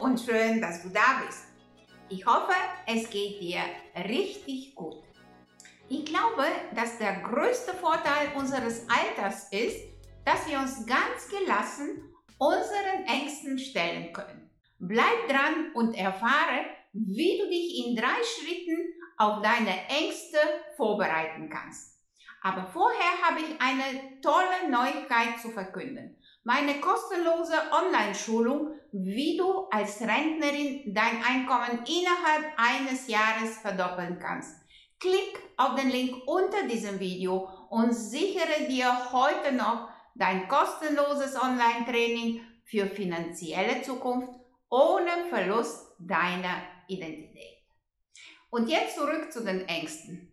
Und schön, dass du da bist. Ich hoffe, es geht dir richtig gut. Ich glaube, dass der größte Vorteil unseres Alters ist, dass wir uns ganz gelassen unseren Ängsten stellen können. Bleib dran und erfahre, wie du dich in drei Schritten auf deine Ängste vorbereiten kannst. Aber vorher habe ich eine tolle Neuigkeit zu verkünden meine kostenlose Online-Schulung, wie du als Rentnerin dein Einkommen innerhalb eines Jahres verdoppeln kannst. Klick auf den Link unter diesem Video und sichere dir heute noch dein kostenloses Online-Training für finanzielle Zukunft ohne Verlust deiner Identität. Und jetzt zurück zu den Ängsten.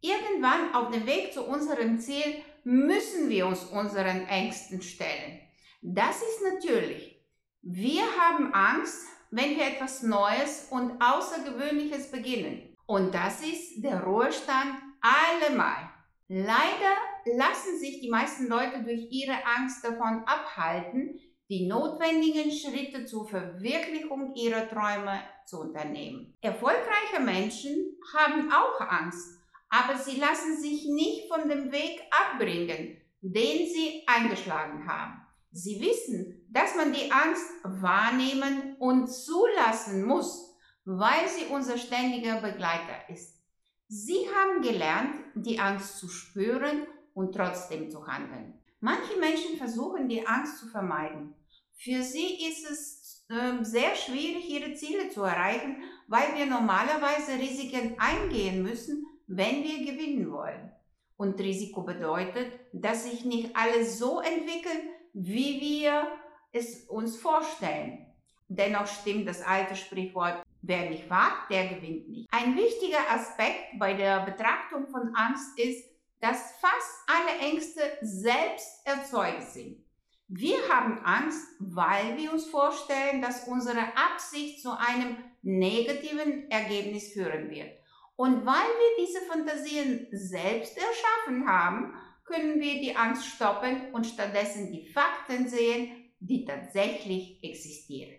Irgendwann auf dem Weg zu unserem Ziel müssen wir uns unseren Ängsten stellen. Das ist natürlich. Wir haben Angst, wenn wir etwas Neues und Außergewöhnliches beginnen. Und das ist der Ruhestand allemal. Leider lassen sich die meisten Leute durch ihre Angst davon abhalten, die notwendigen Schritte zur Verwirklichung ihrer Träume zu unternehmen. Erfolgreiche Menschen haben auch Angst, aber sie lassen sich nicht von dem Weg abbringen, den sie eingeschlagen haben. Sie wissen, dass man die Angst wahrnehmen und zulassen muss, weil sie unser ständiger Begleiter ist. Sie haben gelernt, die Angst zu spüren und trotzdem zu handeln. Manche Menschen versuchen, die Angst zu vermeiden. Für sie ist es äh, sehr schwierig, ihre Ziele zu erreichen, weil wir normalerweise Risiken eingehen müssen, wenn wir gewinnen wollen. Und Risiko bedeutet, dass sich nicht alles so entwickelt, wie wir es uns vorstellen. Dennoch stimmt das alte Sprichwort, wer nicht wagt, der gewinnt nicht. Ein wichtiger Aspekt bei der Betrachtung von Angst ist, dass fast alle Ängste selbst erzeugt sind. Wir haben Angst, weil wir uns vorstellen, dass unsere Absicht zu einem negativen Ergebnis führen wird. Und weil wir diese Fantasien selbst erschaffen haben, können wir die Angst stoppen und stattdessen die Fakten sehen, die tatsächlich existieren.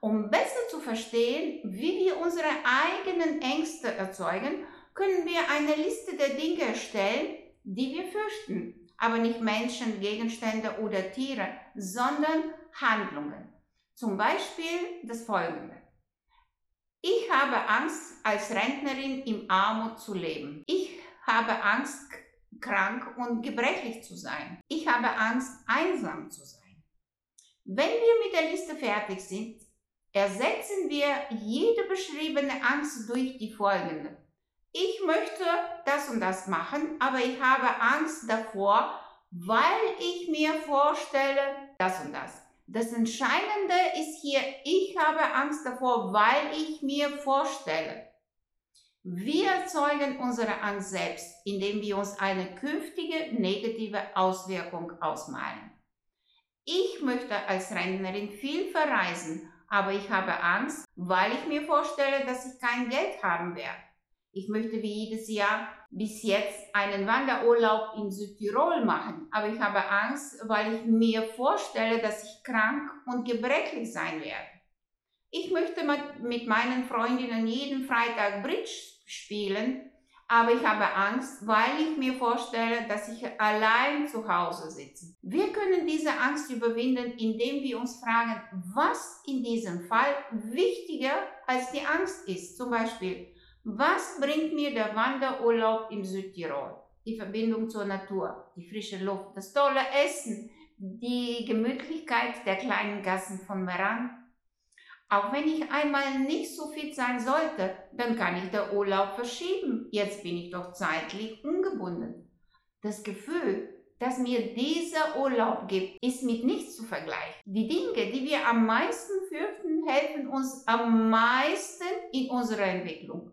Um besser zu verstehen, wie wir unsere eigenen Ängste erzeugen, können wir eine Liste der Dinge erstellen, die wir fürchten, aber nicht Menschen, Gegenstände oder Tiere, sondern Handlungen. Zum Beispiel das folgende. Ich habe Angst, als Rentnerin im Armut zu leben. Ich habe Angst, krank und gebrechlich zu sein. Ich habe Angst, einsam zu sein. Wenn wir mit der Liste fertig sind, ersetzen wir jede beschriebene Angst durch die folgende. Ich möchte das und das machen, aber ich habe Angst davor, weil ich mir vorstelle, das und das. Das Entscheidende ist hier, ich habe Angst davor, weil ich mir vorstelle. Wir erzeugen unsere Angst selbst, indem wir uns eine künftige negative Auswirkung ausmalen. Ich möchte als Rentnerin viel verreisen, aber ich habe Angst, weil ich mir vorstelle, dass ich kein Geld haben werde. Ich möchte wie jedes Jahr bis jetzt einen Wanderurlaub in Südtirol machen, aber ich habe Angst, weil ich mir vorstelle, dass ich krank und gebrechlich sein werde. Ich möchte mit meinen Freundinnen jeden Freitag Bridge spielen, aber ich habe Angst, weil ich mir vorstelle, dass ich allein zu Hause sitze. Wir können diese Angst überwinden, indem wir uns fragen, was in diesem Fall wichtiger als die Angst ist. Zum Beispiel, was bringt mir der Wanderurlaub im Südtirol? Die Verbindung zur Natur, die frische Luft, das tolle Essen, die Gemütlichkeit der kleinen Gassen von Meran, auch wenn ich einmal nicht so fit sein sollte, dann kann ich den Urlaub verschieben. Jetzt bin ich doch zeitlich ungebunden. Das Gefühl, das mir dieser Urlaub gibt, ist mit nichts zu vergleichen. Die Dinge, die wir am meisten fürchten, helfen uns am meisten in unserer Entwicklung.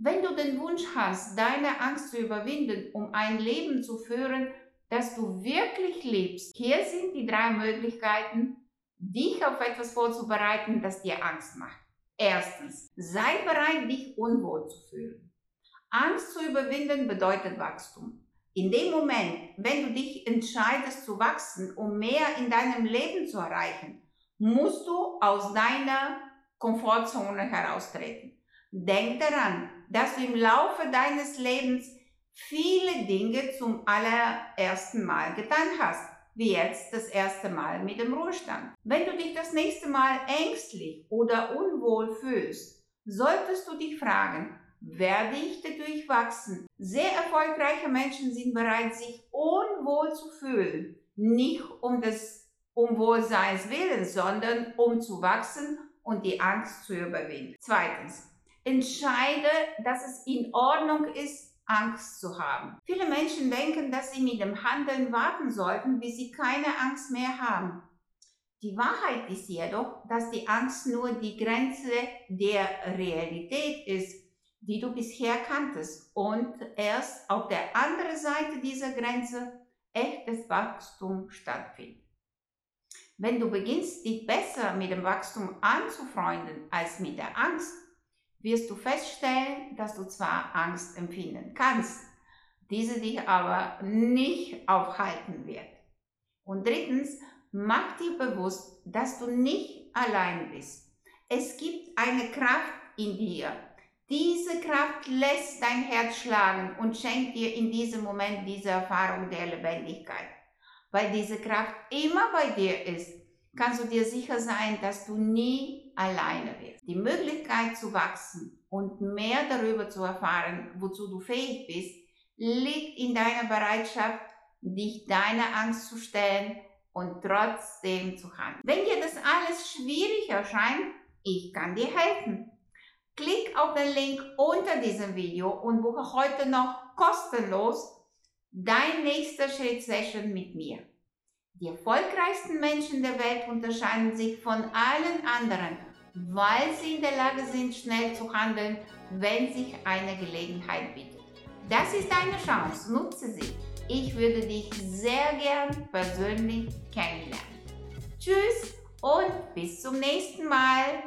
Wenn du den Wunsch hast, deine Angst zu überwinden, um ein Leben zu führen, das du wirklich liebst, hier sind die drei Möglichkeiten, dich auf etwas vorzubereiten, das dir Angst macht. Erstens, sei bereit, dich unwohl zu fühlen. Angst zu überwinden bedeutet Wachstum. In dem Moment, wenn du dich entscheidest zu wachsen, um mehr in deinem Leben zu erreichen, musst du aus deiner Komfortzone heraustreten. Denk daran, dass du im Laufe deines Lebens viele Dinge zum allerersten Mal getan hast, wie jetzt das erste Mal mit dem Ruhestand. Wenn du dich das nächste Mal ängstlich oder unwohl fühlst, solltest du dich fragen, werde ich dadurch wachsen? Sehr erfolgreiche Menschen sind bereit, sich unwohl zu fühlen, nicht um des Unwohlseins willen, sondern um zu wachsen und die Angst zu überwinden. Zweitens, entscheide, dass es in Ordnung ist, Angst zu haben. Viele Menschen denken, dass sie mit dem Handeln warten sollten, bis sie keine Angst mehr haben. Die Wahrheit ist jedoch, dass die Angst nur die Grenze der Realität ist, die du bisher kanntest und erst auf der anderen Seite dieser Grenze echtes Wachstum stattfindet. Wenn du beginnst, dich besser mit dem Wachstum anzufreunden als mit der Angst, wirst du feststellen, dass du zwar Angst empfinden kannst, diese dich aber nicht aufhalten wird. Und drittens, mach dir bewusst, dass du nicht allein bist. Es gibt eine Kraft in dir. Diese Kraft lässt dein Herz schlagen und schenkt dir in diesem Moment diese Erfahrung der Lebendigkeit. Weil diese Kraft immer bei dir ist, kannst du dir sicher sein, dass du nie alleine wirst. Die Möglichkeit zu wachsen und mehr darüber zu erfahren, wozu du fähig bist, liegt in deiner Bereitschaft, dich deiner Angst zu stellen und trotzdem zu handeln. Wenn dir das alles schwierig erscheint, ich kann dir helfen. Klick auf den Link unter diesem Video und buche heute noch kostenlos dein nächster Schritt Session mit mir. Die erfolgreichsten Menschen der Welt unterscheiden sich von allen anderen, weil sie in der Lage sind, schnell zu handeln, wenn sich eine Gelegenheit bietet. Das ist deine Chance, nutze sie. Ich würde dich sehr gern persönlich kennenlernen. Tschüss und bis zum nächsten Mal.